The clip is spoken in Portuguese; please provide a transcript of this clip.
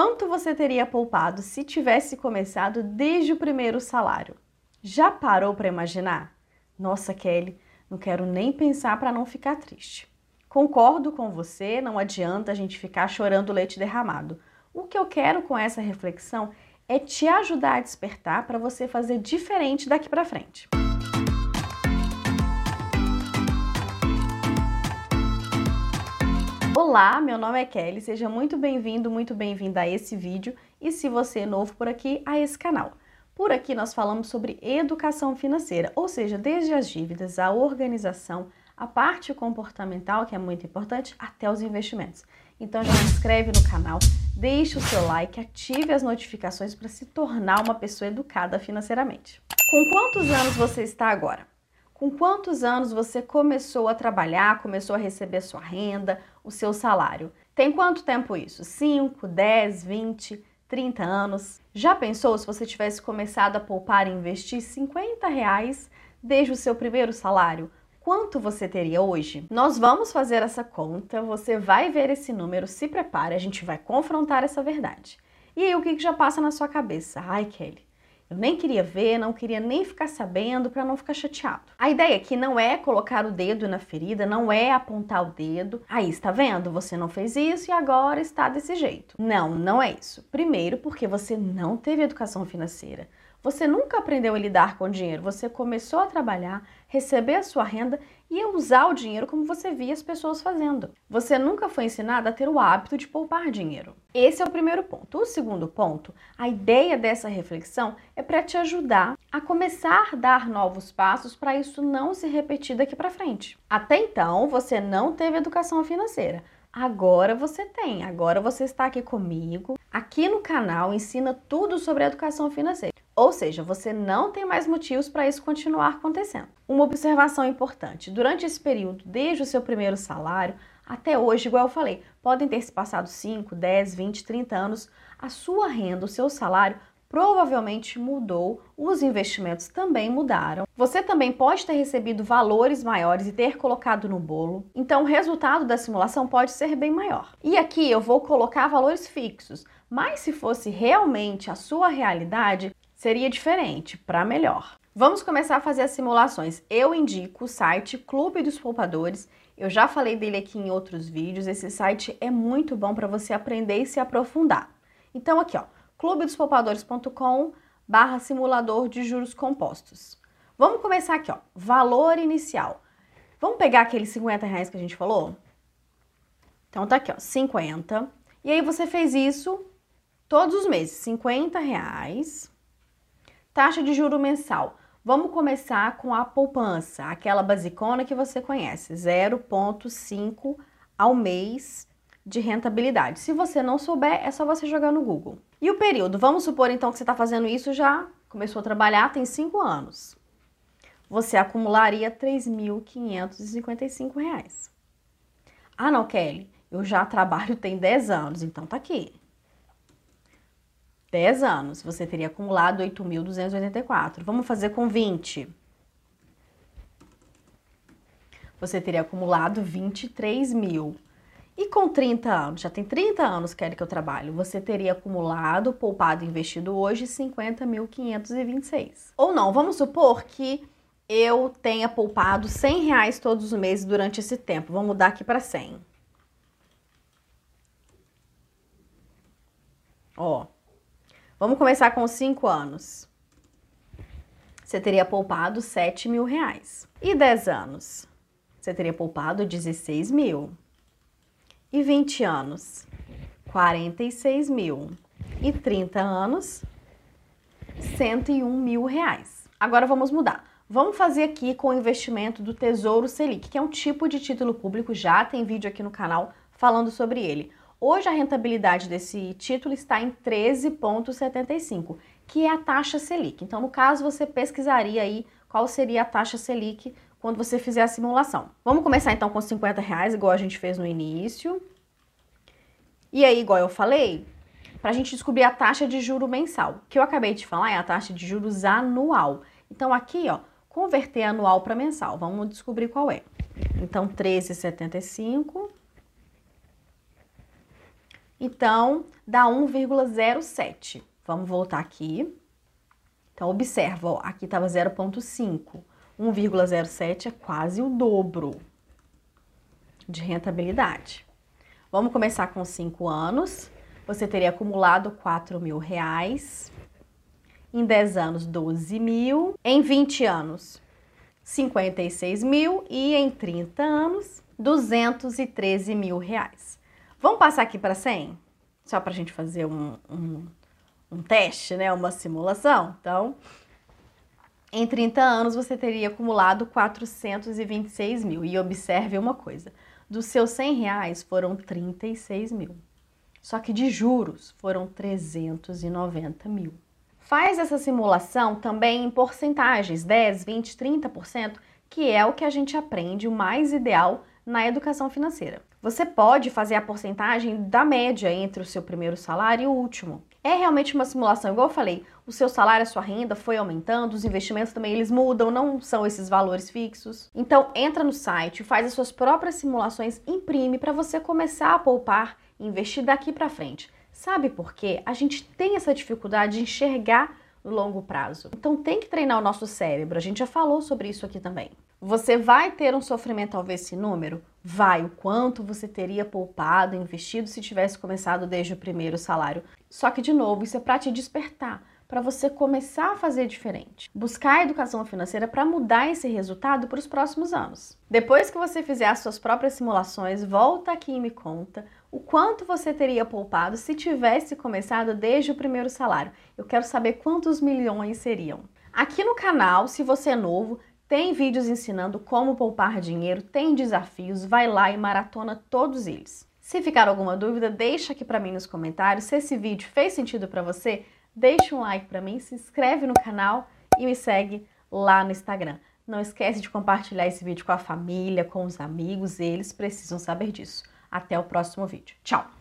Quanto você teria poupado se tivesse começado desde o primeiro salário? Já parou para imaginar? Nossa, Kelly, não quero nem pensar para não ficar triste. Concordo com você, não adianta a gente ficar chorando leite derramado. O que eu quero com essa reflexão é te ajudar a despertar para você fazer diferente daqui para frente. Olá, meu nome é Kelly, seja muito bem-vindo, muito bem-vinda a esse vídeo e se você é novo por aqui, a esse canal. Por aqui nós falamos sobre educação financeira, ou seja, desde as dívidas, a organização, a parte comportamental, que é muito importante, até os investimentos. Então já se inscreve no canal, deixe o seu like, ative as notificações para se tornar uma pessoa educada financeiramente. Com quantos anos você está agora? Com quantos anos você começou a trabalhar, começou a receber sua renda, o seu salário? Tem quanto tempo isso? 5, 10, 20, 30 anos? Já pensou se você tivesse começado a poupar e investir 50 reais desde o seu primeiro salário? Quanto você teria hoje? Nós vamos fazer essa conta, você vai ver esse número, se prepare, a gente vai confrontar essa verdade. E aí o que, já passa na sua cabeça? Ai, Kelly, eu nem queria ver, não queria nem ficar sabendo para não ficar chateado. A ideia aqui não é colocar o dedo na ferida, não é apontar o dedo. Aí, está vendo? Você não fez isso e agora está desse jeito. Não, não é isso. Primeiro, porque você não teve educação financeira. Você nunca aprendeu a lidar com dinheiro. Você começou a trabalhar, receber a sua renda e usar o dinheiro como você via as pessoas fazendo. Você nunca foi ensinado a ter o hábito de poupar dinheiro. Esse é o primeiro ponto. O segundo ponto, a ideia dessa reflexão é para te ajudar a começar a dar novos passos para isso não se repetir daqui para frente. Até então, você não teve educação financeira. Agora você tem, agora você está aqui comigo. Aqui no canal ensina tudo sobre educação financeira. Ou seja, você não tem mais motivos para isso continuar acontecendo. Uma observação importante: durante esse período, desde o seu primeiro salário até hoje, igual eu falei, podem ter se passado 5, 10, 20, 30 anos, a sua renda, o seu salário provavelmente mudou, os investimentos também mudaram. Você também pode ter recebido valores maiores e ter colocado no bolo, então o resultado da simulação pode ser bem maior. E aqui eu vou colocar valores fixos, mas se fosse realmente a sua realidade, seria diferente, para melhor. Vamos começar a fazer as simulações. Eu indico o site Clube dos Poupadores. Eu já falei dele aqui em outros vídeos. Esse site é muito bom para você aprender e se aprofundar. Então aqui, ó, clubedespoupadores.com barra simulador de juros compostos. Vamos começar aqui, ó, valor inicial. Vamos pegar aqueles 50 reais que a gente falou? Então tá aqui, ó, 50. E aí você fez isso todos os meses, 50 reais Taxa de juro mensal. Vamos começar com a poupança, aquela basicona que você conhece, 0,5 ao mês de rentabilidade. Se você não souber, é só você jogar no Google. E o período? Vamos supor então que você está fazendo isso já começou a trabalhar tem 5 anos. Você acumularia R$ 3.555. Ah, não, Kelly, eu já trabalho tem 10 anos, então tá aqui. 10 anos, você teria acumulado 8.284. Vamos fazer com 20. Você teria acumulado 23 mil. E com 30 anos, já tem 30 anos que que eu trabalho, você teria acumulado, poupado e investido hoje 50.526. Ou não, vamos supor que eu tenha poupado 100 reais todos os meses durante esse tempo. Vamos mudar aqui para 100. Ó, Vamos começar com 5 anos. Você teria poupado 7 mil reais. E 10 anos? Você teria poupado 16 mil. E 20 anos? 46 mil. E 30 anos? 101 mil reais. Agora vamos mudar. Vamos fazer aqui com o investimento do Tesouro Selic, que é um tipo de título público, já tem vídeo aqui no canal falando sobre ele. Hoje a rentabilidade desse título está em 13,75, que é a taxa Selic. Então, no caso, você pesquisaria aí qual seria a taxa Selic quando você fizer a simulação. Vamos começar então com 50 reais, igual a gente fez no início. E aí, igual eu falei, para a gente descobrir a taxa de juro mensal. Que eu acabei de falar é a taxa de juros anual. Então, aqui, ó, converter anual para mensal. Vamos descobrir qual é. Então, 13,75 Então, dá 1,07. Vamos voltar aqui. Então, observa, ó, aqui estava 0,5. 1,07 é quase o dobro de rentabilidade. Vamos começar com 5 anos. Você teria acumulado 4 mil reais. Em 10 anos, 12 mil. Em 20 anos, 56 mil. E em 30 anos, 213 mil reais. Vamos passar aqui para 100? Só para a gente fazer um, um, um teste, né? Uma simulação. Então, em 30 anos você teria acumulado 426 mil. E observe uma coisa: dos seus 100 reais foram 36 mil. Só que de juros foram 390 mil. Faz essa simulação também em porcentagens, 10, 20, 30%, que é o que a gente aprende o mais ideal na educação financeira. Você pode fazer a porcentagem da média entre o seu primeiro salário e o último. É realmente uma simulação, igual eu falei, o seu salário, a sua renda foi aumentando, os investimentos também eles mudam, não são esses valores fixos. Então entra no site, faz as suas próprias simulações, imprime para você começar a poupar e investir daqui para frente. Sabe por quê? A gente tem essa dificuldade de enxergar no longo prazo. Então tem que treinar o nosso cérebro. A gente já falou sobre isso aqui também. Você vai ter um sofrimento ao ver esse número? Vai. O quanto você teria poupado, investido se tivesse começado desde o primeiro salário. Só que, de novo, isso é para te despertar, para você começar a fazer diferente. Buscar a educação financeira para mudar esse resultado para os próximos anos. Depois que você fizer as suas próprias simulações, volta aqui e me conta o quanto você teria poupado se tivesse começado desde o primeiro salário. Eu quero saber quantos milhões seriam. Aqui no canal, se você é novo, tem vídeos ensinando como poupar dinheiro, tem desafios, vai lá e maratona todos eles. Se ficar alguma dúvida, deixa aqui para mim nos comentários. Se esse vídeo fez sentido para você, deixa um like para mim, se inscreve no canal e me segue lá no Instagram. Não esquece de compartilhar esse vídeo com a família, com os amigos, eles precisam saber disso. Até o próximo vídeo. Tchau!